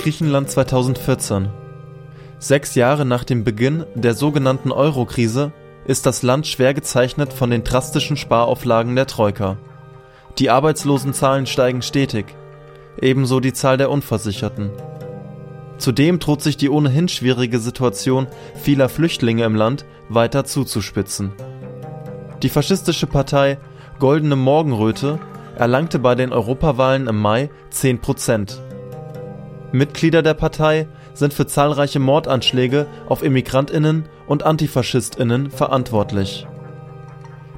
Griechenland 2014. Sechs Jahre nach dem Beginn der sogenannten Euro-Krise ist das Land schwer gezeichnet von den drastischen Sparauflagen der Troika. Die Arbeitslosenzahlen steigen stetig, ebenso die Zahl der Unversicherten. Zudem droht sich die ohnehin schwierige Situation vieler Flüchtlinge im Land weiter zuzuspitzen. Die faschistische Partei Goldene Morgenröte erlangte bei den Europawahlen im Mai 10 Prozent. Mitglieder der Partei sind für zahlreiche Mordanschläge auf Immigrantinnen und Antifaschistinnen verantwortlich.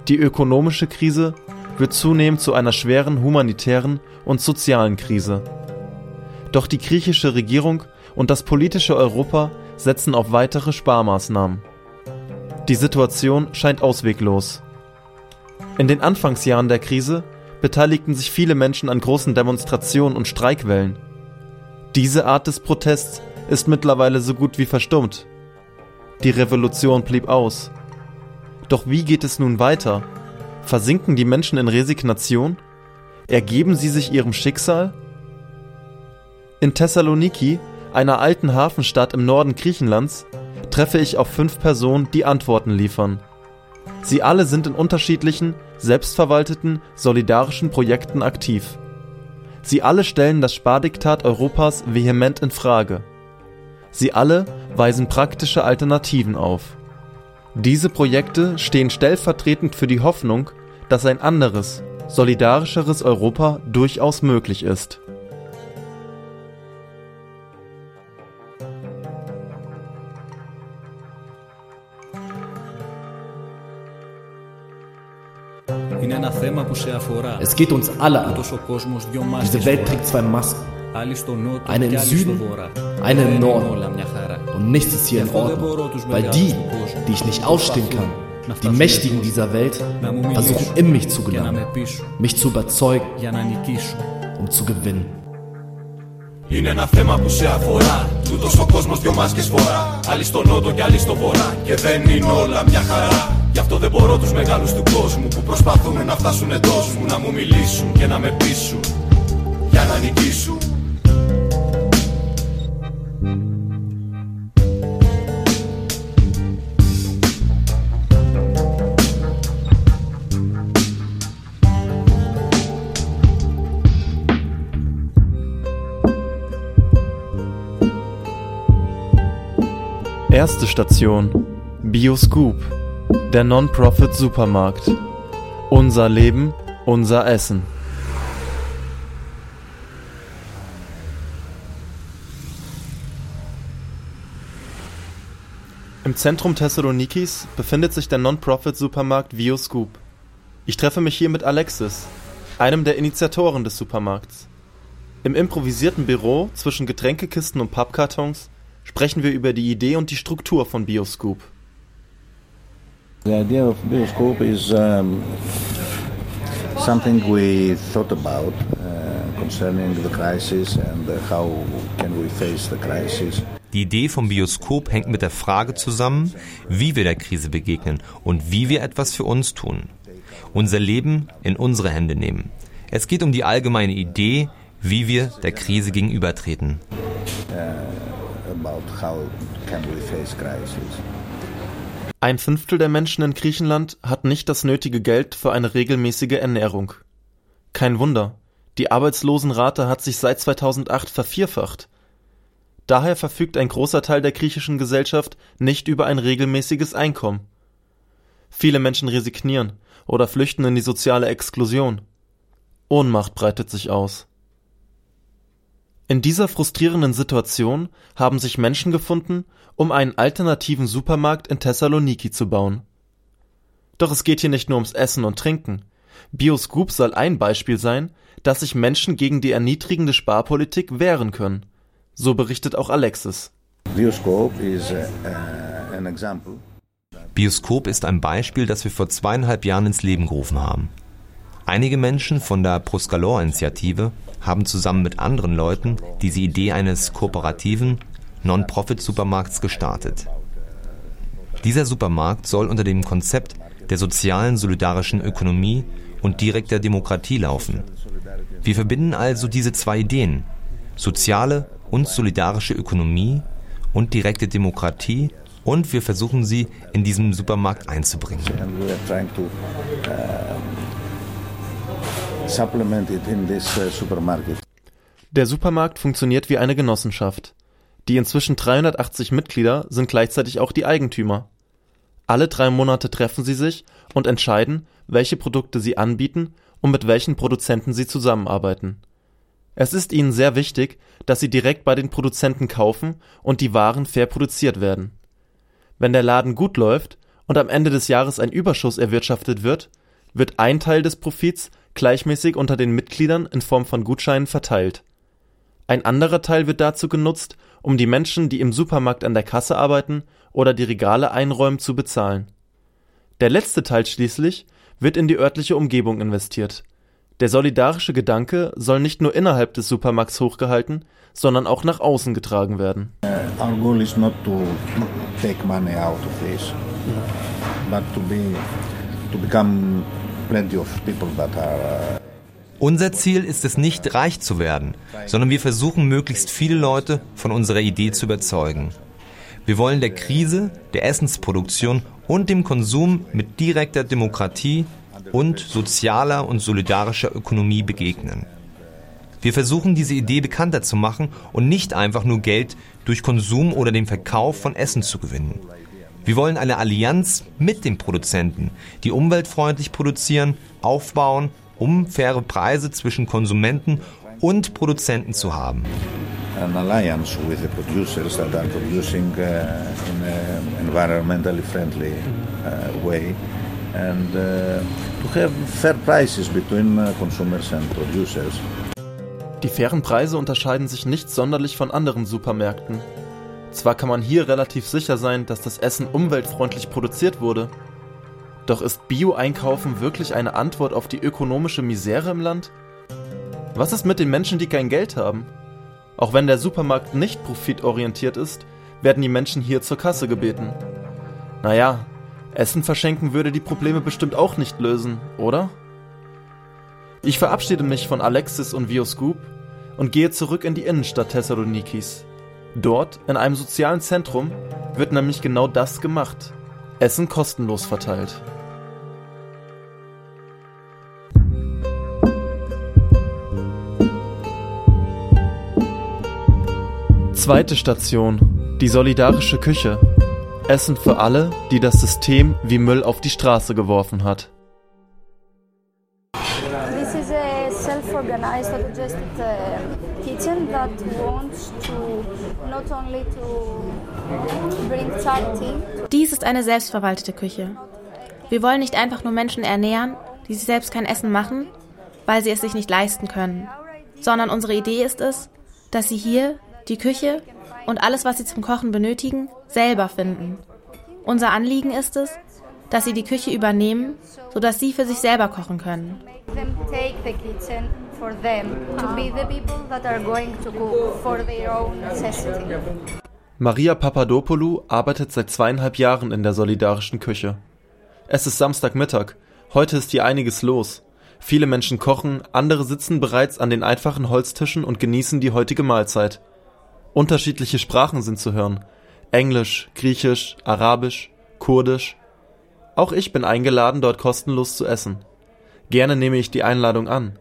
Die ökonomische Krise wird zunehmend zu einer schweren humanitären und sozialen Krise. Doch die griechische Regierung und das politische Europa setzen auf weitere Sparmaßnahmen. Die Situation scheint ausweglos. In den Anfangsjahren der Krise beteiligten sich viele Menschen an großen Demonstrationen und Streikwellen. Diese Art des Protests ist mittlerweile so gut wie verstummt. Die Revolution blieb aus. Doch wie geht es nun weiter? Versinken die Menschen in Resignation? Ergeben sie sich ihrem Schicksal? In Thessaloniki, einer alten Hafenstadt im Norden Griechenlands, treffe ich auf fünf Personen, die Antworten liefern. Sie alle sind in unterschiedlichen, selbstverwalteten, solidarischen Projekten aktiv. Sie alle stellen das Spardiktat Europas vehement in Frage. Sie alle weisen praktische Alternativen auf. Diese Projekte stehen stellvertretend für die Hoffnung, dass ein anderes, solidarischeres Europa durchaus möglich ist. Es geht uns alle an. Diese Welt trägt zwei Masken. Eine im Süden, eine im Norden. Und nichts ist hier in Ordnung, weil die, die ich nicht ausstehen kann, die Mächtigen dieser Welt, versuchen in mich zu gelangen, mich zu überzeugen, um zu gewinnen. Είναι ένα θέμα που σε αφορά. Τούτο ο κόσμο δυο μάσκες φορά. Άλλοι στο νότο και άλλοι στο βορρά. Και δεν είναι όλα μια χαρά. Γι' αυτό δεν μπορώ τους μεγάλους του κόσμου που προσπαθούν να φτάσουν εντός μου. Να μου μιλήσουν και να με πείσουν για να νικήσουν. Erste Station Bioscoop, der Non-Profit Supermarkt. Unser Leben, unser Essen. Im Zentrum Thessalonikis befindet sich der Non-Profit Supermarkt Bioscoop. Ich treffe mich hier mit Alexis, einem der Initiatoren des Supermarkts. Im improvisierten Büro zwischen Getränkekisten und Pappkartons sprechen wir über die Idee und die Struktur von Bioscoop. The idea of Bioscoop is um, something we thought about uh, concerning the crisis and uh, how can we face the crisis. Die Idee vom Bioskop hängt mit der Frage zusammen, wie wir der Krise begegnen und wie wir etwas für uns tun. Unser Leben in unsere Hände nehmen. Es geht um die allgemeine Idee, wie wir der Krise gegenübertreten. Ein Fünftel der Menschen in Griechenland hat nicht das nötige Geld für eine regelmäßige Ernährung. Kein Wunder, die Arbeitslosenrate hat sich seit 2008 vervierfacht. Daher verfügt ein großer Teil der griechischen Gesellschaft nicht über ein regelmäßiges Einkommen. Viele Menschen resignieren oder flüchten in die soziale Exklusion. Ohnmacht breitet sich aus. In dieser frustrierenden Situation haben sich Menschen gefunden, um einen alternativen Supermarkt in Thessaloniki zu bauen. Doch es geht hier nicht nur ums Essen und Trinken. Bioscoop soll ein Beispiel sein, dass sich Menschen gegen die erniedrigende Sparpolitik wehren können. So berichtet auch Alexis. Bioscope is uh, an example. Bioskop ist ein Beispiel, das wir vor zweieinhalb Jahren ins Leben gerufen haben. Einige Menschen von der Proscalor-Initiative haben zusammen mit anderen Leuten diese Idee eines kooperativen Non-Profit-Supermarkts gestartet. Dieser Supermarkt soll unter dem Konzept der sozialen solidarischen Ökonomie und direkter Demokratie laufen. Wir verbinden also diese zwei Ideen, soziale und solidarische Ökonomie und direkte Demokratie und wir versuchen sie in diesem Supermarkt einzubringen. Uh, Der Supermarkt funktioniert wie eine Genossenschaft. Die inzwischen 380 Mitglieder sind gleichzeitig auch die Eigentümer. Alle drei Monate treffen sie sich und entscheiden, welche Produkte sie anbieten und mit welchen Produzenten sie zusammenarbeiten. Es ist ihnen sehr wichtig, dass sie direkt bei den Produzenten kaufen und die Waren fair produziert werden. Wenn der Laden gut läuft und am Ende des Jahres ein Überschuss erwirtschaftet wird, wird ein Teil des Profits gleichmäßig unter den Mitgliedern in Form von Gutscheinen verteilt. Ein anderer Teil wird dazu genutzt, um die Menschen, die im Supermarkt an der Kasse arbeiten oder die Regale einräumen, zu bezahlen. Der letzte Teil schließlich wird in die örtliche Umgebung investiert. Der solidarische Gedanke soll nicht nur innerhalb des Supermarkts hochgehalten, sondern auch nach außen getragen werden. Uh, our goal is not to money out of this, but to be to become plenty of people that are uh, unser Ziel ist es nicht, reich zu werden, sondern wir versuchen, möglichst viele Leute von unserer Idee zu überzeugen. Wir wollen der Krise, der Essensproduktion und dem Konsum mit direkter Demokratie und sozialer und solidarischer Ökonomie begegnen. Wir versuchen diese Idee bekannter zu machen und nicht einfach nur Geld durch Konsum oder den Verkauf von Essen zu gewinnen. Wir wollen eine Allianz mit den Produzenten, die umweltfreundlich produzieren, aufbauen, um faire Preise zwischen Konsumenten und Produzenten zu haben. An alliance with the producers that are producing uh, in an environmentally friendly uh, way and uh, to have fair prices between uh, consumers and producers. Die fairen Preise unterscheiden sich nicht sonderlich von anderen Supermärkten. Zwar kann man hier relativ sicher sein, dass das Essen umweltfreundlich produziert wurde, doch ist Bio-Einkaufen wirklich eine Antwort auf die ökonomische Misere im Land? Was ist mit den Menschen, die kein Geld haben? Auch wenn der Supermarkt nicht profitorientiert ist, werden die Menschen hier zur Kasse gebeten. Naja, Essen verschenken würde die Probleme bestimmt auch nicht lösen, oder? Ich verabschiede mich von Alexis und Vioscoop und gehe zurück in die Innenstadt Thessalonikis. Dort, in einem sozialen Zentrum, wird nämlich genau das gemacht. Essen kostenlos verteilt. Zweite Station. Die solidarische Küche. Essen für alle, die das System wie Müll auf die Straße geworfen hat. This is a self-organized autogested uh, kitchen that wants to not only to. Dies ist eine selbstverwaltete Küche. Wir wollen nicht einfach nur Menschen ernähren, die sich selbst kein Essen machen, weil sie es sich nicht leisten können, sondern unsere Idee ist es, dass sie hier die Küche und alles, was sie zum Kochen benötigen, selber finden. Unser Anliegen ist es, dass sie die Küche übernehmen, sodass sie für sich selber kochen können. Maria Papadopoulou arbeitet seit zweieinhalb Jahren in der solidarischen Küche. Es ist Samstagmittag. Heute ist hier einiges los. Viele Menschen kochen, andere sitzen bereits an den einfachen Holztischen und genießen die heutige Mahlzeit. Unterschiedliche Sprachen sind zu hören. Englisch, Griechisch, Arabisch, Kurdisch. Auch ich bin eingeladen, dort kostenlos zu essen. Gerne nehme ich die Einladung an.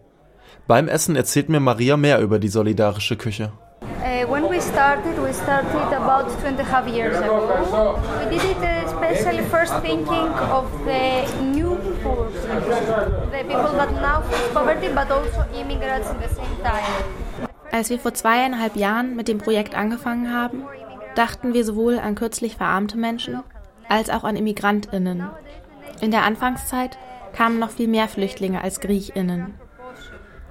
Beim Essen erzählt mir Maria mehr über die solidarische Küche. Uh, started, we started about two and a half years ago. We did it especially first thinking of the new poor the people that now face poverty, but also immigrants at the same time. Als wir vor zweieinhalb Jahren mit dem Projekt angefangen haben, dachten wir sowohl an kürzlich verarmte Menschen als auch an Immigrantinnen. In der Anfangszeit kamen noch viel mehr Flüchtlinge als Griechinnen.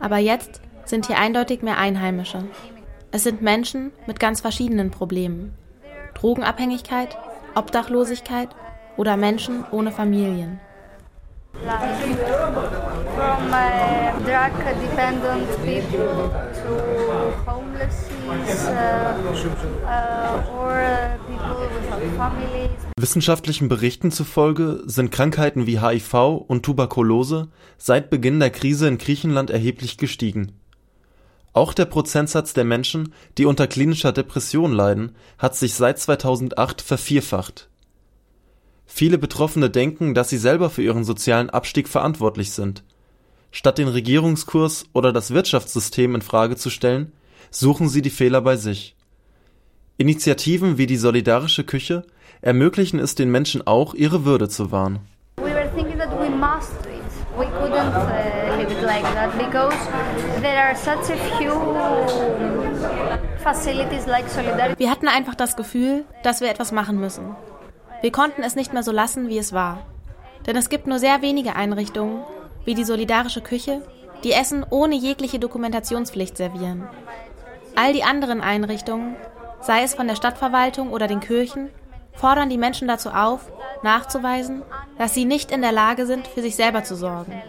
Aber jetzt sind hier eindeutig mehr Einheimische. Es sind Menschen mit ganz verschiedenen Problemen. Drogenabhängigkeit, Obdachlosigkeit oder Menschen ohne Familien. Uh, uh. Wissenschaftlichen Berichten zufolge sind Krankheiten wie HIV und Tuberkulose seit Beginn der Krise in Griechenland erheblich gestiegen. Auch der Prozentsatz der Menschen, die unter klinischer Depression leiden, hat sich seit 2008 vervierfacht. Viele Betroffene denken, dass sie selber für ihren sozialen Abstieg verantwortlich sind. Statt den Regierungskurs oder das Wirtschaftssystem in Frage zu stellen, suchen sie die Fehler bei sich. Initiativen wie die Solidarische Küche ermöglichen es den Menschen auch, ihre Würde zu wahren. We leave it like that because there are such a few facilities like Solidarity. Wir hatten einfach das Gefühl, dass wir etwas machen müssen. Wir konnten es nicht mehr so lassen, wie es war. Denn es gibt nur sehr wenige Einrichtungen, wie die Solidarische Küche, die Essen ohne jegliche Dokumentationspflicht servieren. All die anderen Einrichtungen, sei es von der Stadtverwaltung oder den Kirchen, fordern die Menschen dazu auf, nachzuweisen, dass sie nicht in der Lage sind, für sich selber zu sorgen.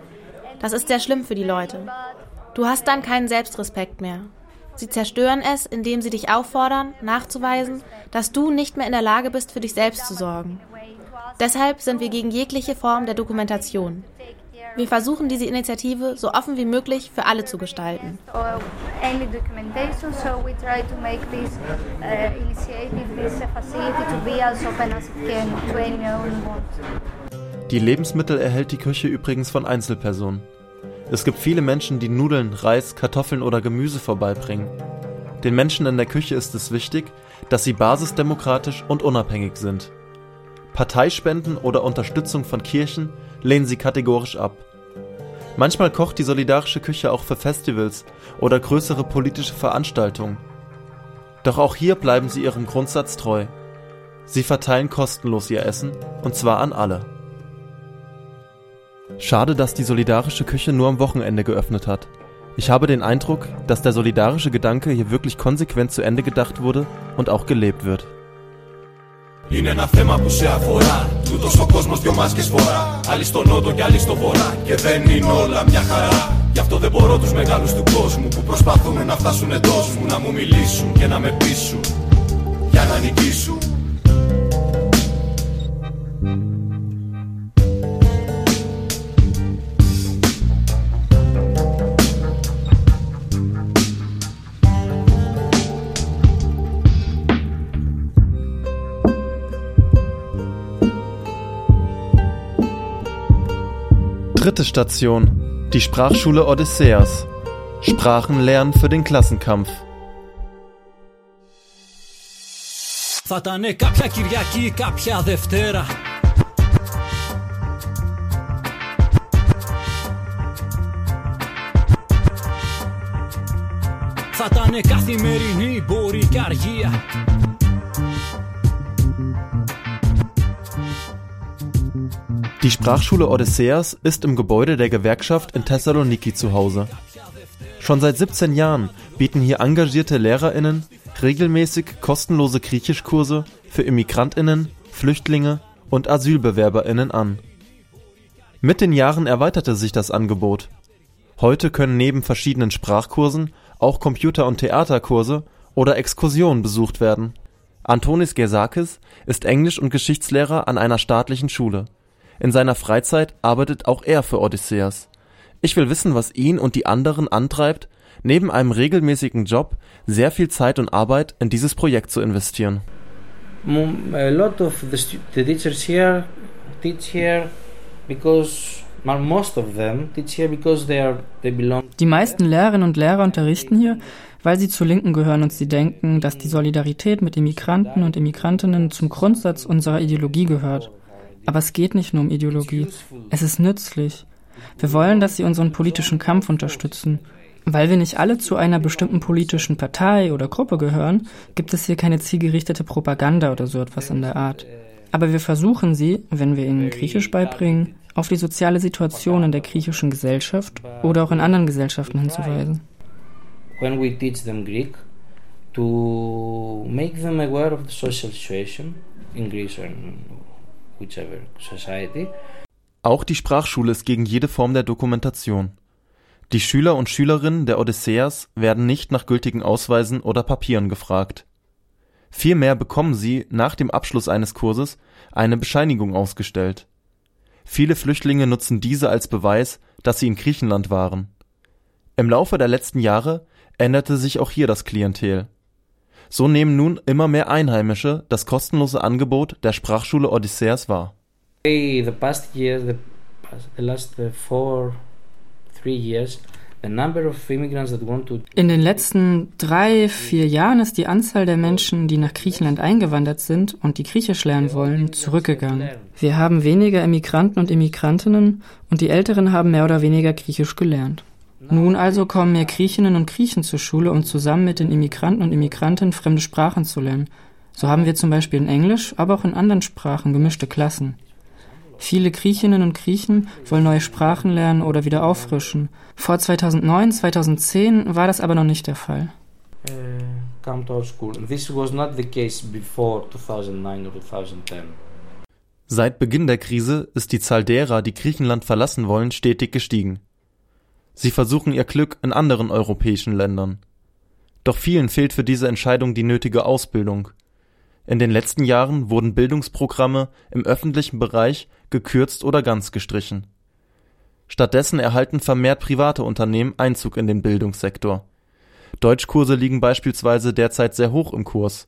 Das ist sehr schlimm für die Leute. Du hast dann keinen Selbstrespekt mehr. Sie zerstören es, indem sie dich auffordern, nachzuweisen, dass du nicht mehr in der Lage bist, für dich selbst zu sorgen. Deshalb sind wir gegen jegliche Form der Dokumentation. Wir versuchen diese Initiative so offen wie möglich für alle zu gestalten. Die Lebensmittel erhält die Küche übrigens von Einzelpersonen. Es gibt viele Menschen, die Nudeln, Reis, Kartoffeln oder Gemüse vorbeibringen. Den Menschen in der Küche ist es wichtig, dass sie basisdemokratisch und unabhängig sind. Parteispenden oder Unterstützung von Kirchen lehnen sie kategorisch ab. Manchmal kocht die solidarische Küche auch für Festivals oder größere politische Veranstaltungen. Doch auch hier bleiben sie ihrem Grundsatz treu. Sie verteilen kostenlos ihr Essen, und zwar an alle. Schade, dass die solidarische Küche nur am Wochenende geöffnet hat. Ich habe den Eindruck, dass der solidarische Gedanke hier wirklich konsequent zu Ende gedacht wurde und auch gelebt wird. Είναι ένα θέμα που σε αφορά. Τούτο ο κόσμο δυο μάσκες φορά. Άλλοι στο νότο και άλλοι στο βορρά. Και δεν είναι όλα μια χαρά. Γι' αυτό δεν μπορώ του μεγάλου του κόσμου που προσπαθούν να φτάσουν εντό μου. Να μου μιλήσουν και να με πείσουν. Για να νικήσουν. Dritte Station. Die Sprachschule Odysseas. Sprachen lernen für den Klassenkampf. Θα ήταν κάποια Κυριακή, κάποια Δευτέρα Θα ήταν καθημερινή, μπορεί και αργία Die Sprachschule Odysseas ist im Gebäude der Gewerkschaft in Thessaloniki zu Hause. Schon seit 17 Jahren bieten hier engagierte LehrerInnen regelmäßig kostenlose Griechischkurse für ImmigrantInnen, Flüchtlinge und AsylbewerberInnen an. Mit den Jahren erweiterte sich das Angebot. Heute können neben verschiedenen Sprachkursen auch Computer- und Theaterkurse oder Exkursionen besucht werden. Antonis Gersakis ist Englisch- und Geschichtslehrer an einer staatlichen Schule. In seiner Freizeit arbeitet auch er für Odysseas. Ich will wissen, was ihn und die anderen antreibt, neben einem regelmäßigen Job sehr viel Zeit und Arbeit in dieses Projekt zu investieren. A lot of the, the teachers here teach here because most of them teach here because they are they belong. Die meisten Lehrerinnen und Lehrer unterrichten hier, weil sie zur Linken gehören und sie denken, dass die Solidarität mit Immigranten und Immigrantinnen zum Grundsatz unserer Ideologie gehört. Aber es geht nicht nur um Ideologie. Es ist nützlich. Wir wollen, dass sie unseren politischen Kampf unterstützen. Weil wir nicht alle zu einer bestimmten politischen Partei oder Gruppe gehören, gibt es hier keine zielgerichtete Propaganda oder so etwas in der Art. Aber wir versuchen sie, wenn wir ihnen Griechisch beibringen, auf die soziale Situation in der griechischen Gesellschaft oder auch in anderen Gesellschaften hinzuweisen. When we teach them Greek, to make them aware of the social situation in Greece and whichever society. Auch die Sprachschule ist gegen jede Form der Dokumentation. Die Schüler und Schülerinnen der Odysseas werden nicht nach gültigen Ausweisen oder Papieren gefragt. Vielmehr bekommen sie nach dem Abschluss eines Kurses eine Bescheinigung ausgestellt. Viele Flüchtlinge nutzen diese als Beweis, dass sie in Griechenland waren. Im Laufe der letzten Jahre änderte sich auch hier das Klientel. So nehmen nun immer mehr Einheimische das kostenlose Angebot der Sprachschule Odysseas wahr. The past years, the, the last four, three years, in den letzten drei, vier Jahren ist die Anzahl der Menschen, die nach Griechenland eingewandert sind und die Griechisch lernen wollen, zurückgegangen. Wir haben weniger Immigranten und Immigrantinnen und die Älteren haben mehr oder weniger Griechisch gelernt. Nun also kommen mehr Griechinnen und Griechen zur Schule, um zusammen mit den Immigranten und Immigrantinnen fremde Sprachen zu lernen. So haben wir zum Beispiel in Englisch, aber auch in anderen Sprachen gemischte Klassen. Viele Griechinnen und Griechen wollen neue Sprachen lernen oder wieder auffrischen. Vor 2009, 2010 war das aber noch nicht der Fall. Seit Beginn der Krise ist die Zahl derer, die Griechenland verlassen wollen, stetig gestiegen. Sie versuchen ihr Glück in anderen europäischen Ländern. Doch vielen fehlt für diese Entscheidung die nötige Ausbildung. In den letzten Jahren wurden Bildungsprogramme im öffentlichen Bereich gekürzt oder ganz gestrichen. Stattdessen erhalten vermehrt private Unternehmen Einzug in den Bildungssektor. Deutschkurse liegen beispielsweise derzeit sehr hoch im Kurs.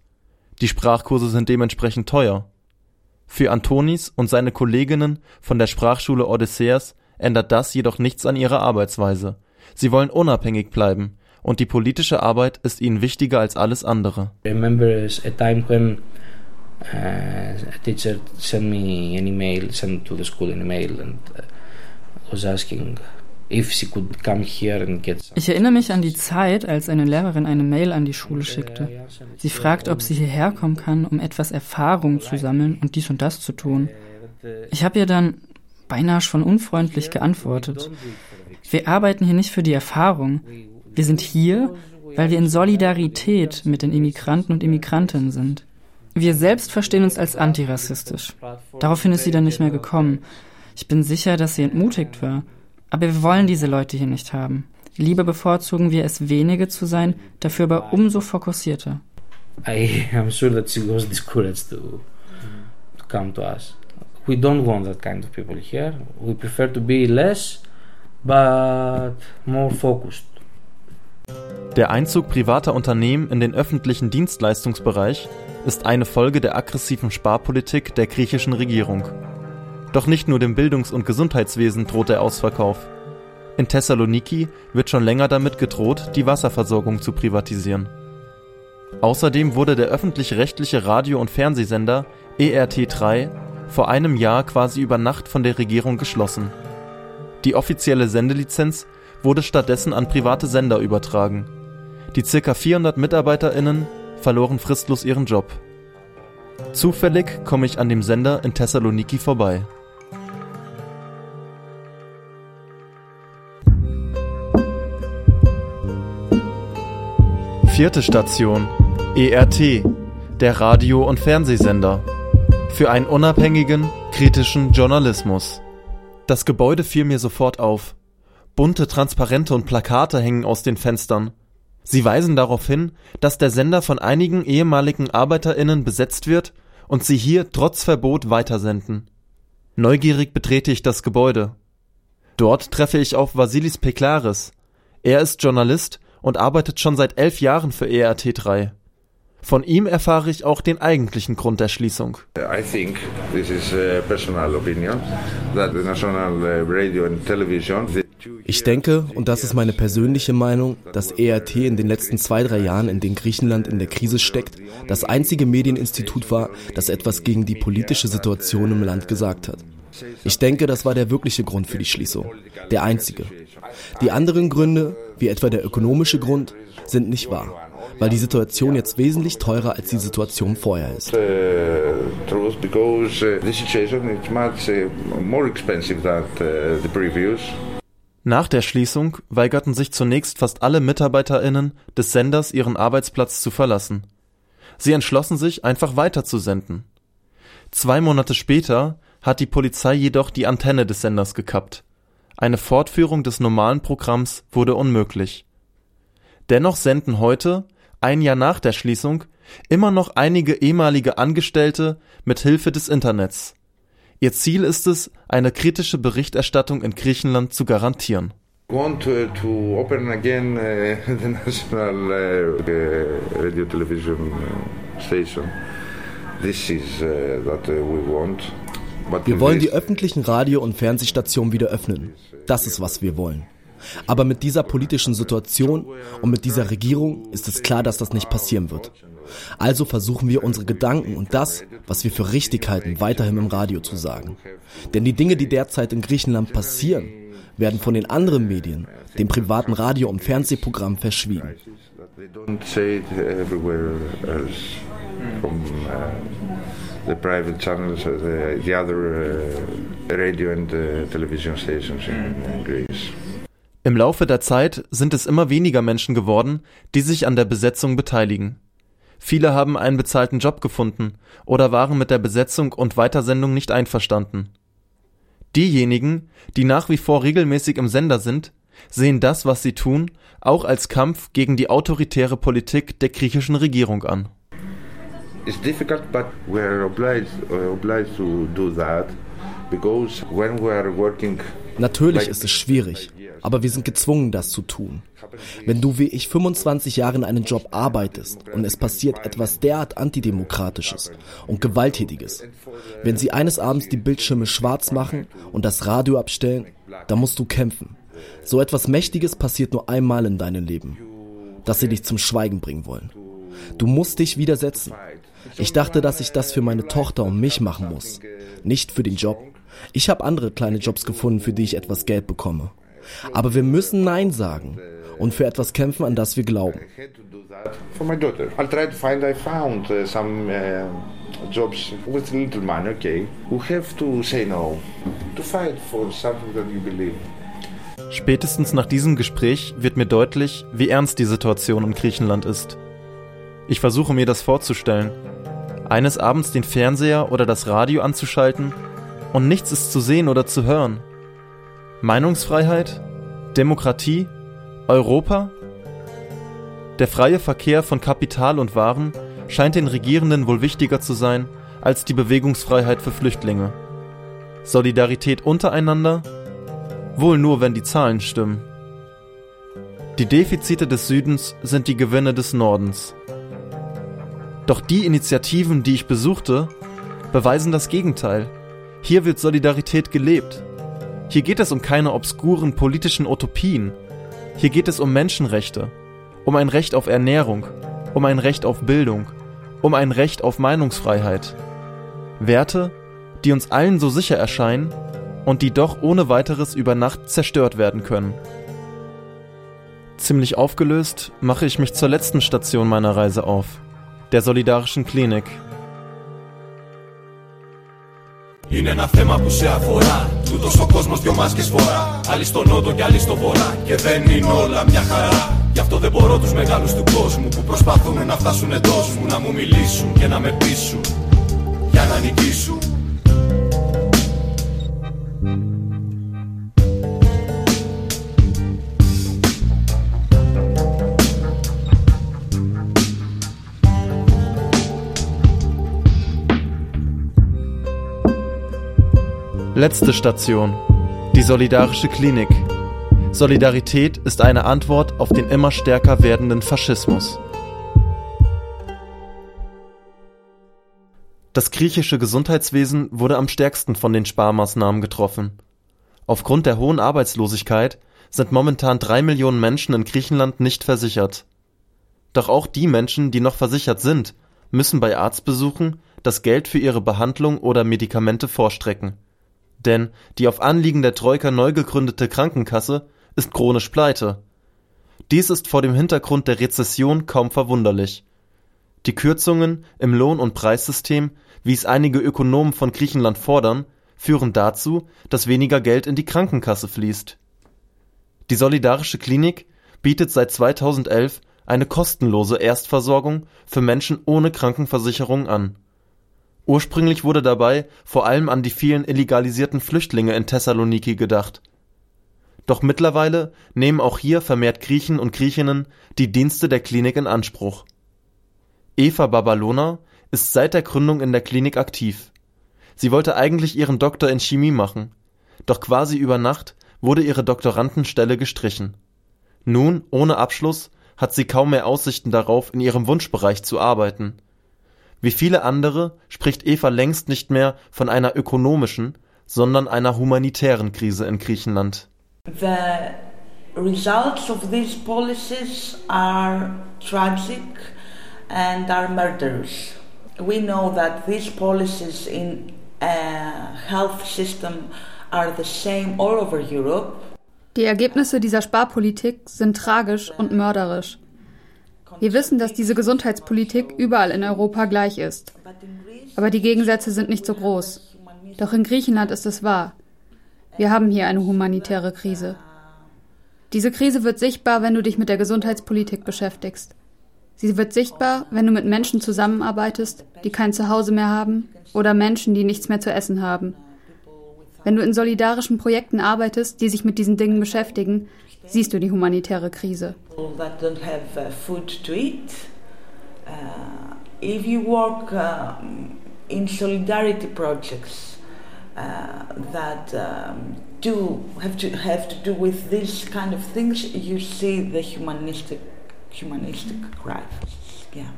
Die Sprachkurse sind dementsprechend teuer. Für Antonis und seine Kolleginnen von der Sprachschule Odysseas ändert das jedoch nichts an ihrer Arbeitsweise. Sie wollen unabhängig bleiben und die politische Arbeit ist ihnen wichtiger als alles andere. Remember a time when uh, a teacher sent me an email, sent to the school an email and uh, was asking ich erinnere mich an die Zeit, als eine Lehrerin eine Mail an die Schule schickte. Sie fragt, ob sie hierher kommen kann, um etwas Erfahrung zu sammeln und dies und das zu tun. Ich habe ihr dann beinahe schon unfreundlich geantwortet. Wir arbeiten hier nicht für die Erfahrung. Wir sind hier, weil wir in Solidarität mit den Immigranten und Immigrantinnen sind. Wir selbst verstehen uns als antirassistisch. Daraufhin ist sie dann nicht mehr gekommen. Ich bin sicher, dass sie entmutigt war. Aber wir wollen diese Leute hier nicht haben. Lieber bevorzugen wir es, wenige zu sein, dafür aber umso fokussierter. I am sure that she was discouraged to, to come to us. We don't want that kind of people here. We prefer to be less, but more focused. Der Einzug privater Unternehmen in den öffentlichen Dienstleistungsbereich ist eine Folge der aggressiven Sparpolitik der griechischen Regierung. Doch nicht nur dem Bildungs- und Gesundheitswesen droht der Ausverkauf. In Thessaloniki wird schon länger damit gedroht, die Wasserversorgung zu privatisieren. Außerdem wurde der öffentlich-rechtliche Radio- und Fernsehsender ERT3 vor einem Jahr quasi über Nacht von der Regierung geschlossen. Die offizielle Sendelizenz wurde stattdessen an private Sender übertragen. Die ca. 400 MitarbeiterInnen verloren fristlos ihren Job. Zufällig komme ich an dem Sender in Thessaloniki vorbei. Vierte Station ERT, der Radio- und Fernsehsender. Für einen unabhängigen, kritischen Journalismus. Das Gebäude fiel mir sofort auf. Bunte Transparente und Plakate hängen aus den Fenstern. Sie weisen darauf hin, dass der Sender von einigen ehemaligen ArbeiterInnen besetzt wird und sie hier trotz Verbot weitersenden. Neugierig betrete ich das Gebäude. Dort treffe ich auf Vasilis Peklaris. Er ist Journalist und arbeitet schon seit elf Jahren für ERT3. Von ihm erfahre ich auch den eigentlichen Grund der Schließung. I think this is a personal opinion that the National uh, Radio and Television ich denke, und das ist meine persönliche Meinung, dass ERT in den letzten zwei, drei Jahren, in denen Griechenland in der Krise steckt, das einzige Medieninstitut war, das etwas gegen die politische Situation im Land gesagt hat. Ich denke, das war der wirkliche Grund für die Schließung. Der einzige. Die anderen Gründe, wie etwa der ökonomische Grund, sind nicht wahr weil die Situation jetzt wesentlich teurer als die Situation vorher ist. Nach der Schließung weigerten sich zunächst fast alle MitarbeiterInnen des Senders ihren Arbeitsplatz zu verlassen. Sie entschlossen sich, einfach weiterzusenden. Zwei Monate später hat die Polizei jedoch die Antenne des Senders gekappt. Eine Fortführung des normalen Programms wurde unmöglich. Dennoch senden heute, ein Jahr nach der Schließung, immer noch einige ehemalige Angestellte mit Hilfe des Internets. Ihr Ziel ist es, eine kritische Berichterstattung in Griechenland zu garantieren. want to open again the national radio television station. This is what we want. Wir wollen die öffentlichen Radio- und Fernsehstationen wieder öffnen. Das ist, was wir wollen. Aber mit dieser politischen Situation und mit dieser Regierung ist es klar, dass das nicht passieren wird. Also versuchen wir unsere Gedanken und das, was wir für richtig halten, weiterhin im Radio zu sagen. Denn die Dinge, die derzeit in Griechenland passieren, werden von den anderen Medien, dem privaten Radio- und Fernsehprogramm verschwiegen. the private channels, the, the other uh, radio and uh, television stations in, in Greece. Im Laufe der Zeit sind es immer weniger Menschen geworden, die sich an der Besetzung beteiligen. Viele haben einen bezahlten Job gefunden oder waren mit der Besetzung und Weitersendung nicht einverstanden. Diejenigen, die nach wie vor regelmäßig im Sender sind, sehen das, was sie tun, auch als Kampf gegen die autoritäre Politik der griechischen Regierung an. It's difficult, but we're obliged, uh, obliged to do that because when we are working Natürlich ist es schwierig, aber wir sind gezwungen, das zu tun. Wenn du wie ich 25 Jahre in einem Job arbeitest und es passiert etwas derart antidemokratisches und gewalttätiges, wenn sie eines Abends die Bildschirme schwarz machen und das Radio abstellen, dann musst du kämpfen. So etwas Mächtiges passiert nur einmal in deinem Leben, dass sie dich zum Schweigen bringen wollen. Du musst dich widersetzen. Ich dachte, dass ich das für meine Tochter und mich machen muss, nicht für den Job. Ich habe andere kleine Jobs gefunden, für die ich etwas Geld bekomme. Aber wir müssen Nein sagen und für etwas kämpfen, an das wir glauben. For my daughter, I'll try to find. I found uh, some uh, jobs with little money. Okay, we have to say no, to fight for something that you believe. Spätestens nach diesem Gespräch wird mir deutlich, wie ernst die Situation in Griechenland ist. Ich versuche mir das vorzustellen. Eines Abends den Fernseher oder das Radio anzuschalten und nichts ist zu sehen oder zu hören. Meinungsfreiheit? Demokratie? Europa? Der freie Verkehr von Kapital und Waren scheint den Regierenden wohl wichtiger zu sein als die Bewegungsfreiheit für Flüchtlinge. Solidarität untereinander? Wohl nur, wenn die Zahlen stimmen. Die Defizite des Südens sind die Gewinne des Nordens. Doch die Initiativen, die ich besuchte, beweisen das Gegenteil. Hier wird Solidarität gelebt. Hier geht es um keine obskuren politischen Utopien. Hier geht es um Menschenrechte, um ein Recht auf Ernährung, um ein Recht auf Bildung, um ein Recht auf Meinungsfreiheit. Werte, die uns allen so sicher erscheinen und die doch ohne weiteres über Nacht zerstört werden können. Ziemlich aufgelöst mache ich mich zur letzten Station meiner Reise auf, der Solidarischen Klinik Είναι ένα θέμα που σε αφορά. Τούτος ο κόσμος δυο μάσκες φορά. Άλλοι στο νότο και άλλοι στο βορρά. Και δεν είναι όλα μια χαρά. Γι' αυτό δεν μπορώ τους μεγάλους του κόσμου που προσπαθούν να φτάσουν εντός μου. Να μου μιλήσουν και να με πείσουν. Για να νικήσουν. Letzte Station. Die Solidarische Klinik. Solidarität ist eine Antwort auf den immer stärker werdenden Faschismus. Das griechische Gesundheitswesen wurde am stärksten von den Sparmaßnahmen getroffen. Aufgrund der hohen Arbeitslosigkeit sind momentan drei Millionen Menschen in Griechenland nicht versichert. Doch auch die Menschen, die noch versichert sind, müssen bei Arztbesuchen das Geld für ihre Behandlung oder Medikamente vorstrecken denn die auf Anliegen der Troika neu gegründete Krankenkasse ist chronisch pleite. Dies ist vor dem Hintergrund der Rezession kaum verwunderlich. Die Kürzungen im Lohn- und Preissystem, wie es einige Ökonomen von Griechenland fordern, führen dazu, dass weniger Geld in die Krankenkasse fließt. Die Solidarische Klinik bietet seit 2011 eine kostenlose Erstversorgung für Menschen ohne Krankenversicherung an Ursprünglich wurde dabei vor allem an die vielen illegalisierten Flüchtlinge in Thessaloniki gedacht. Doch mittlerweile nehmen auch hier vermehrt Griechen und Griechinnen die Dienste der Klinik in Anspruch. Eva Babalona ist seit der Gründung in der Klinik aktiv. Sie wollte eigentlich ihren Doktor in Chemie machen, doch quasi über Nacht wurde ihre Doktorandenstelle gestrichen. Nun, ohne Abschluss, hat sie kaum mehr Aussichten darauf, in ihrem Wunschbereich zu arbeiten. Wie viele andere spricht Eva längst nicht mehr von einer ökonomischen, sondern einer humanitären Krise in Griechenland. The results of these policies are tragic and are murderous. We know that these policies in a health system are the same all over Europe. Die Ergebnisse dieser Sparpolitik sind tragisch und mörderisch. Wir wissen, dass diese Gesundheitspolitik überall in Europa gleich ist. Aber die Gegensätze sind nicht so groß. Doch in Griechenland ist es wahr. Wir haben hier eine humanitäre Krise. Diese Krise wird sichtbar, wenn du dich mit der Gesundheitspolitik beschäftigst. Sie wird sichtbar, wenn du mit Menschen zusammenarbeitest, die kein Zuhause mehr haben oder Menschen, die nichts mehr zu essen haben. Wenn du in solidarischen Projekten arbeitest, die sich mit diesen Dingen beschäftigen, siehst du die humanitäre Krise. If you work uh, in solidarity projects uh, that um, do have to have to do with these kind of things, you see the humanistic humanistic crisis. Yeah.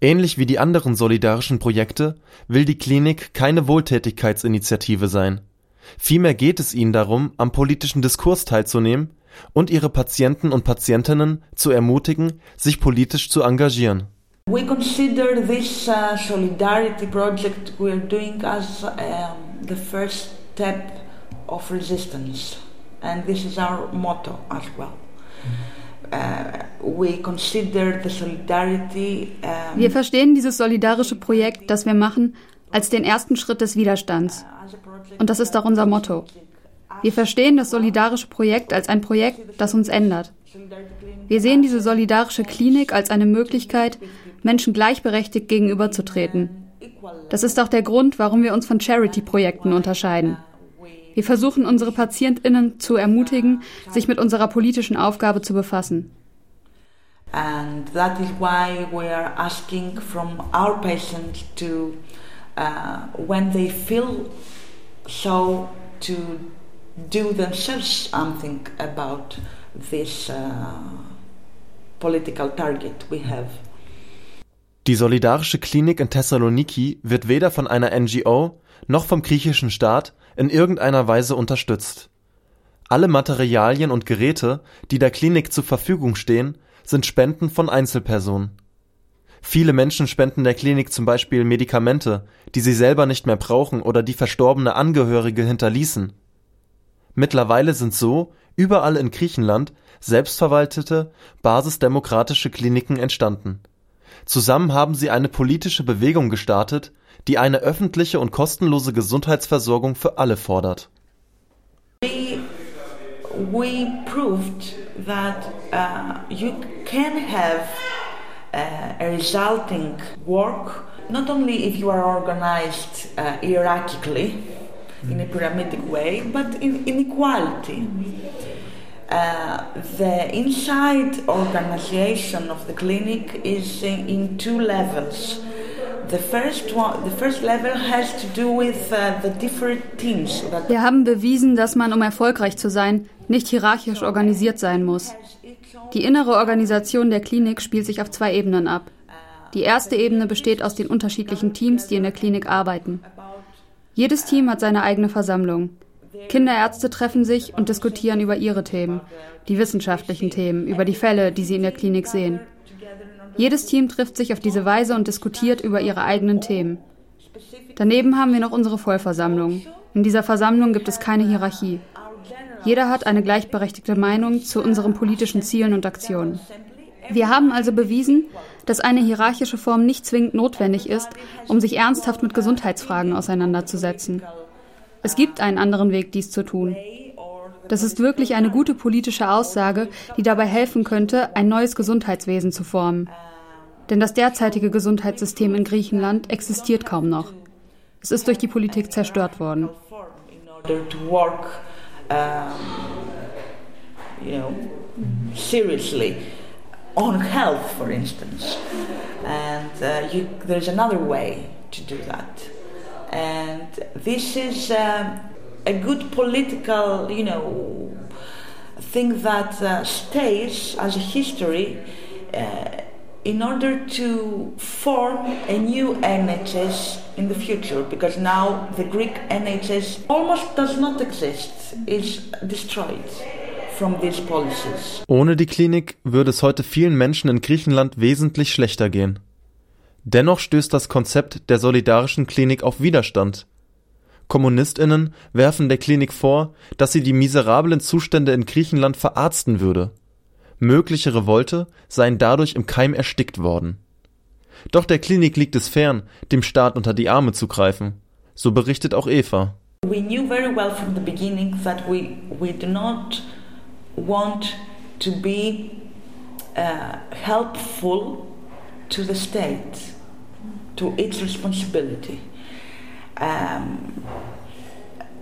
Ähnlich wie die anderen solidarischen Projekte will die Klinik keine Wohltätigkeitsinitiative sein. Vielmehr geht es ihnen darum, am politischen Diskurs teilzunehmen und ihre Patienten und Patientinnen zu ermutigen, sich politisch zu engagieren. We consider this uh, solidarity project we're doing as um, the first step of resistance, and this is our motto as well. Uh, wir verstehen dieses solidarische Projekt, das wir machen, als den ersten Schritt des Widerstands. Und das ist auch unser Motto. Wir verstehen das solidarische Projekt als ein Projekt, das uns ändert. Wir sehen diese solidarische Klinik als eine Möglichkeit, Menschen gleichberechtigt gegenüberzutreten. Das ist auch der Grund, warum wir uns von Charity-Projekten unterscheiden. Wir versuchen unsere Patientinnen zu ermutigen, sich mit unserer politischen Aufgabe zu befassen. And that is why we are asking from our patients to, uh, when they feel so, to do themselves something about this uh, political target we have. Die Solidarische Klinik in Thessaloniki wird weder von einer NGO noch vom griechischen Staat in irgendeiner Weise unterstützt. Alle Materialien und Geräte, die der Klinik zur Verfügung stehen, sind Spenden von Einzelpersonen. Viele Menschen spenden der Klinik zum Beispiel Medikamente, die sie selber nicht mehr brauchen oder die verstorbene Angehörige hinterließen. Mittlerweile sind so überall in Griechenland selbstverwaltete, basisdemokratische Kliniken entstanden. Zusammen haben sie eine politische Bewegung gestartet, die eine öffentliche und kostenlose Gesundheitsversorgung für alle fordert. We, we proved that uh, you can have uh, a resulting work not only if you are organized uh, hierarchically in a pyramidic way, but in inequality. Uh, the inside organization of the clinic is in, in two levels. Wir haben bewiesen, dass man, um erfolgreich zu sein, nicht hierarchisch organisiert sein muss. Die innere Organisation der Klinik spielt sich auf zwei Ebenen ab. Die erste Ebene besteht aus den unterschiedlichen Teams, die in der Klinik arbeiten. Jedes Team hat seine eigene Versammlung. Kinderärzte treffen sich und diskutieren über ihre Themen, die wissenschaftlichen Themen, über die Fälle, die sie in der Klinik sehen. Jedes Team trifft sich auf diese Weise und diskutiert über ihre eigenen Themen. Daneben haben wir noch unsere Vollversammlung. In dieser Versammlung gibt es keine Hierarchie. Jeder hat eine gleichberechtigte Meinung zu unseren politischen Zielen und Aktionen. Wir haben also bewiesen, dass eine hierarchische Form nicht zwingend notwendig ist, um sich ernsthaft mit Gesundheitsfragen auseinanderzusetzen. Es gibt einen anderen Weg, dies zu tun. Das ist wirklich eine gute politische Aussage, die dabei helfen könnte, ein neues Gesundheitswesen zu formen. Denn das derzeitige Gesundheitssystem in Griechenland existiert kaum noch. Es ist durch die Politik zerstört worden. On health, for instance. And uh, you, there's another way to do that. And this is uh, a good political, you know, thing that uh, stays as a history uh, in order to form a new NHS in the future because now the Greek NHS almost does not exist, it's destroyed. Ohne die Klinik würde es heute vielen Menschen in Griechenland wesentlich schlechter gehen. Dennoch stößt das Konzept der solidarischen Klinik auf Widerstand. Kommunistinnen werfen der Klinik vor, dass sie die miserablen Zustände in Griechenland verarzten würde. Mögliche Revolte seien dadurch im Keim erstickt worden. Doch der Klinik liegt es fern, dem Staat unter die Arme zu greifen. So berichtet auch Eva. We knew very well from the beginning that we, we do not want to be uh, helpful to the state, to its responsibility. Um,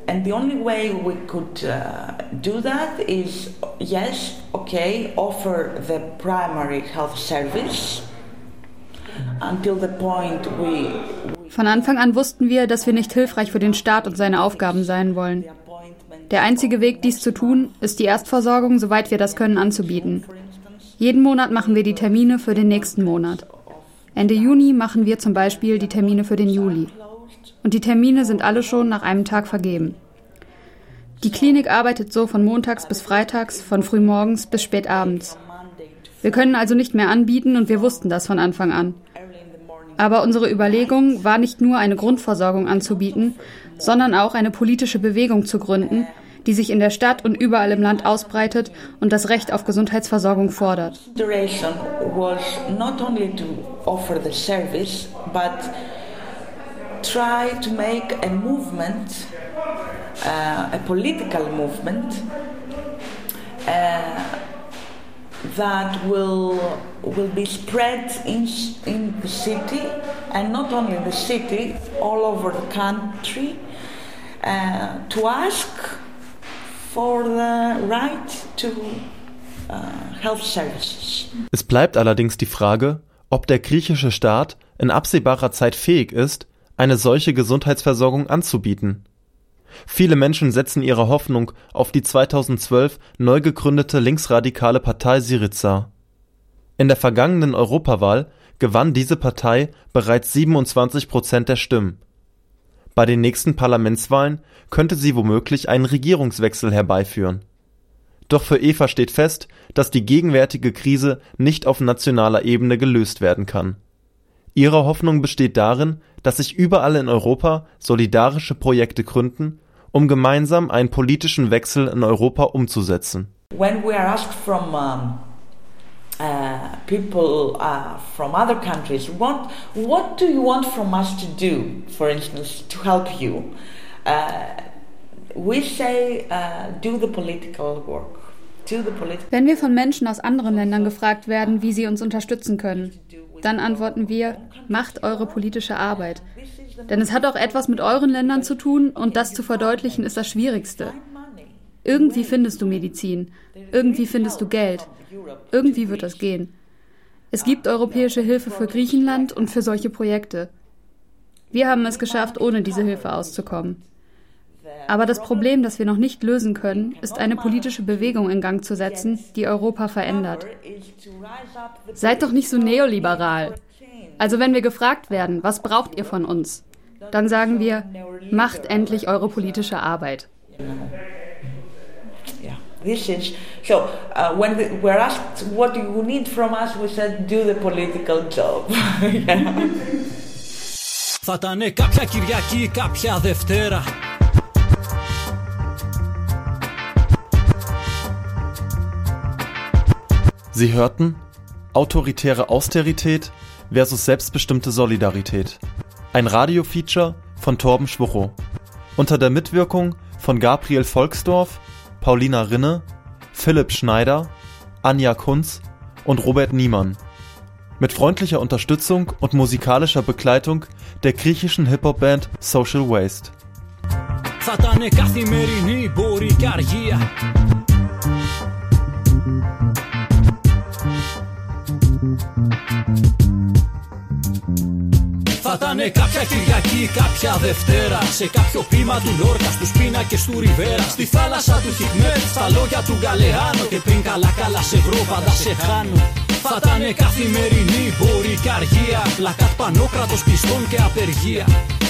and the only way we could uh, do that is yes, okay, offer the primary health service until the point we. Von Anfang an wussten wir, dass wir nicht hilfreich für den Staat und seine Aufgaben sein wollen. Der einzige Weg, dies zu tun, ist die Erstversorgung, soweit wir das können, anzubieten. Jeden Monat machen wir die Termine für den nächsten Monat. Ende Juni machen wir zum Beispiel die Termine für den Juli. Und die Termine sind alle schon nach einem Tag vergeben. Die Klinik arbeitet so von montags bis freitags, von frühmorgens bis spätabends. Wir können also nicht mehr anbieten und wir wussten das von Anfang an. Aber unsere Überlegung war nicht nur eine Grundversorgung anzubieten, sondern auch eine politische Bewegung zu gründen, die sich in der Stadt und überall im Land ausbreitet und das Recht auf Gesundheitsversorgung fordert. try to make a movement, uh, a political movement, uh, that will will be spread in in the city, and not only the city, all over the country, uh, to ask for the right to uh, health services. Es bleibt allerdings die Frage, ob der griechische Staat in absehbarer Zeit fähig ist, eine solche Gesundheitsversorgung anzubieten. Viele Menschen setzen ihre Hoffnung auf die 2012 neu gegründete linksradikale Partei Syriza. In der vergangenen Europawahl gewann diese Partei bereits 27 Prozent der Stimmen. Bei den nächsten Parlamentswahlen könnte sie womöglich einen Regierungswechsel herbeiführen. Doch für Eva steht fest, dass die gegenwärtige Krise nicht auf nationaler Ebene gelöst werden kann. Ihre Hoffnung besteht darin, dass sich überall in Europa solidarische Projekte gründen, um gemeinsam einen politischen Wechsel in Europa umzusetzen. When we are asked from um, uh, people uh, from other countries, what what do you want from us to do, for instance, to help you? Uh, we say, uh, do the political work. Wenn wir von Menschen aus anderen Ländern gefragt werden, wie sie uns unterstützen können, dann antworten wir, macht eure politische Arbeit. Denn es hat auch etwas mit euren Ländern zu tun und das zu verdeutlichen ist das Schwierigste. Irgendwie findest du Medizin, irgendwie findest du Geld, irgendwie wird das gehen. Es gibt europäische Hilfe für Griechenland und für solche Projekte. Wir haben es geschafft, ohne diese Hilfe auszukommen. Aber das Problem, das wir noch nicht lösen können, ist eine politische Bewegung in Gang zu setzen, die Europa verändert. Seid doch nicht so neoliberal. Also wenn wir gefragt werden, was braucht ihr von uns, dann sagen wir, macht endlich eure politische Arbeit This is so. Uh, when we were asked what do you need from us, we said do the political job. Θα ήταν κάποια Κυριακή, κάποια Δευτέρα Sie hörten Autoritäre Austerität versus selbstbestimmte Solidarität. Ein Radiofeature von Torben Schwuchow. Unter der Mitwirkung von Gabriel Volksdorf, Paulina Rinne, Philipp Schneider, Anja Kunz und Robert Niemann. Mit freundlicher Unterstützung und musikalischer Begleitung der griechischen Hip-Hop-Band Social Waste. Θα ήταν καθημερινή μπορεί και αργία Θα ήταν κάποια Κυριακή, κάποια Δευτέρα. Σε κάποιο πείμα του Λόρκα, στους πίνακε του Ριβέρα. Στη θάλασσα του Χικμέτ, στα λόγια του Γκαλεάνο. Και πριν καλά καλά σε βρω, πάντα σε χάνω. Θα ήταν καθημερινή μπορεί και αργία. Πλακάτ πανόκρατο πιστών και απεργία.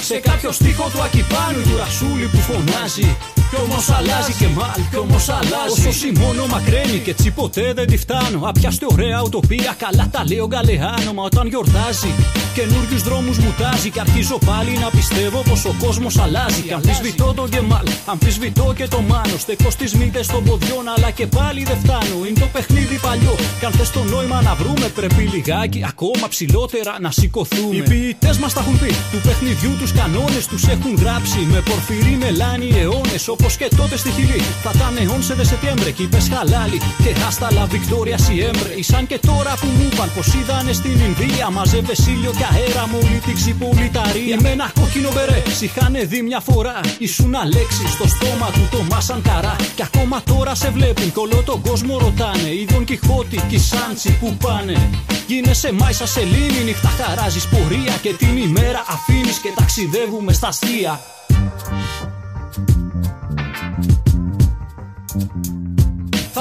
Σε κάποιο στίχο του Ακυπάνου του Ρασούλη που φωνάζει. Κι όμως αλλάζει και μάλ, κι όμως αλλάζει. Όσο μόνο μακραίνει και έτσι ποτέ δεν τη φτάνω. Απιάστε ωραία ουτοπία, καλά τα λέω γκαλεάνο. Μα όταν γιορτάζει, καινούριους δρόμους μου τάζει. Και αρχίζω πάλι να πιστεύω πως ο κόσμος αλλάζει. Και αμφισβητώ τον Γκεμάλ, αμφισβητώ και το μάνο. Στεκώ στις μύτες των ποδιών, αλλά και πάλι δεν φτάνω. Είναι το παιχνίδι παλιό. Κι αν θες το νόημα να βρούμε, πρέπει λιγάκι ακόμα ψηλότερα να σηκωθούμε. Οι ποιητές μας τα έχουν πει, του παιχνιδιού τους κανόνες τους έχουν γράψει. Με πορφυρί μελάνι αιώνες Όπως και τότε στη Χιλή. Θα ήταν σε δε Σεπτέμβρε και είπε χαλάλι. Και άστα λα Βικτόρια Σιέμπρε. Σαν και τώρα που μου είπαν πως είδανε στην Ινδία. Μαζεύε ήλιο και αέρα μου όλη την ξυπολιταρία. Με ένα κόκκινο μπερέ. Είχαν δει μια φορά. Ήσουν αλέξη στο στόμα του το μάσαν καρά. Και ακόμα τώρα σε βλέπουν και όλο τον κόσμο ρωτάνε. Είδον Κιχώτη και Σάντσι που πάνε. Γίνεσαι μάισα σελήνη, νύχτα χαράζεις πορεία. Και την ημέρα αφήνεις και ταξιδεύουμε στα αστεία.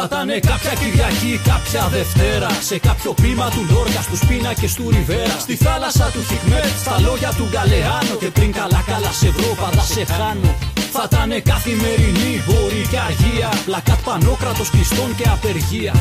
Θα ήταν κάποια Κυριακή, κάποια Δευτέρα. Σε κάποιο πείμα του Λόρκα, στου πίνακε του Ριβέρα. Στη θάλασσα του Χικμέτ, στα λόγια του Γκαλεάνο. Και πριν καλά καλά σε βρω, πάντα σε χάνω. Θα ήταν καθημερινή, μπορεί και αργία. Πλακάτ πανόκρατος κλειστών και απεργία.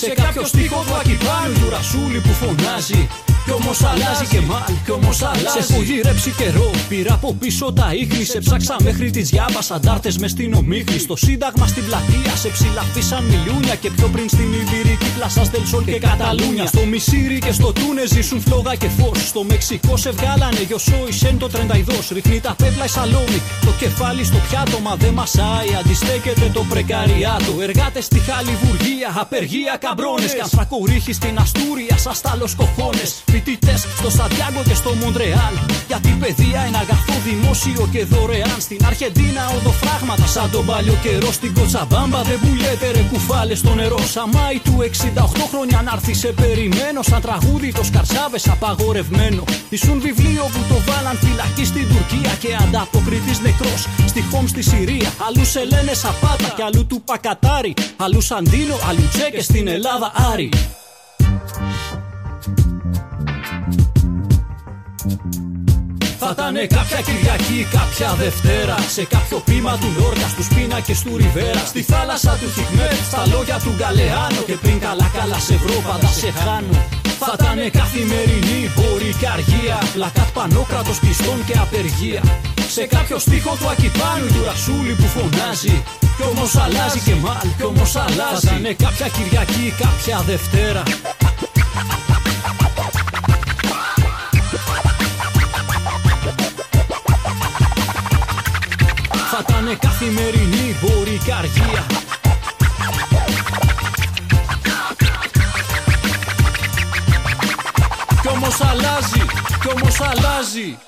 Σε κάποιο στίχο του Ακυπάνου του Ρασούλη που φωνάζει. Κι όμως αλλάζει και μάλ, κι όμως αλλάζει. Σε έχω γυρέψει καιρό. Πήρα από πίσω τα ίχνη. Σε ψάξα μέχρι τις διάβα. Αντάρτες μες στην ομίχνη. Στο σύνταγμα στην πλατεία σε ψηλαφίσαν μιλούνια. Και πιο πριν στην Ιβυρική πλασά Στελσόλ και Καταλούνια. Στο Μισήρι και στο Τούνε ζήσουν φλόγα και φως. Στο Μεξικό σε βγάλανε γιοσό Σεν το τρενταϊδός. Ρίχνει τα πέπλα η σαλόμη. Το κεφάλι στο πιάτο μα δεν μασάει. Αντιστέκεται το πρεκαριάτο. Εργάτες στη Χαλιβουργία. Απεργία καμπρόνες. Κι αν στην Αστούρια. Σα τάλο κοχώνε φοιτητές στο Σαντιάγκο και στο Μοντρεάλ. Γιατί παιδεία είναι αγαθό δημόσιο και δωρεάν. Στην Αρχεντίνα οδοφράγματα σαν τον παλιό καιρό. Στην Κοτσαμπάμπα δεν πουλιέται ρε κουφάλες στο νερό. Σαμάι του 68 χρόνια να έρθει σε περιμένω. Σαν τραγούδι το σκαρσάβες απαγορευμένο. Ήσουν βιβλίο που το βάλαν φυλακή στην Τουρκία και ανταποκριτής νεκρός. Στη Χόμς στη Συρία. Αλλού σε λένε Σαπάτα και αλλού του Πακατάρι. Αλλού Σαντίνο, αλλού Τσέκε στην Ελλάδα Άρη. Θα ήταν κάποια Κυριακή, κάποια Δευτέρα. Σε κάποιο πείμα του Λόρκα, στους πίνακε του Ριβέρα. Στη θάλασσα του Χικμέτ, στα λόγια του Γκαλεάνο. Και πριν καλά καλά σε βρω, πάντα σε χάνω. Θα ήταν καθημερινή, μπορεί και αργία. Πλακάτ πανόκρατος πιστών και απεργία. Σε κάποιο στίχο του Ακυπάνου του Ρασούλη που φωνάζει. Κι όμως αλλάζει και μάλ, κι όμως αλλάζει. Θα ήταν κάποια Κυριακή, κάποια Δευτέρα. Θα ήταν καθημερινή μπορεί και αργία Κι όμως αλλάζει, κι όμως αλλάζει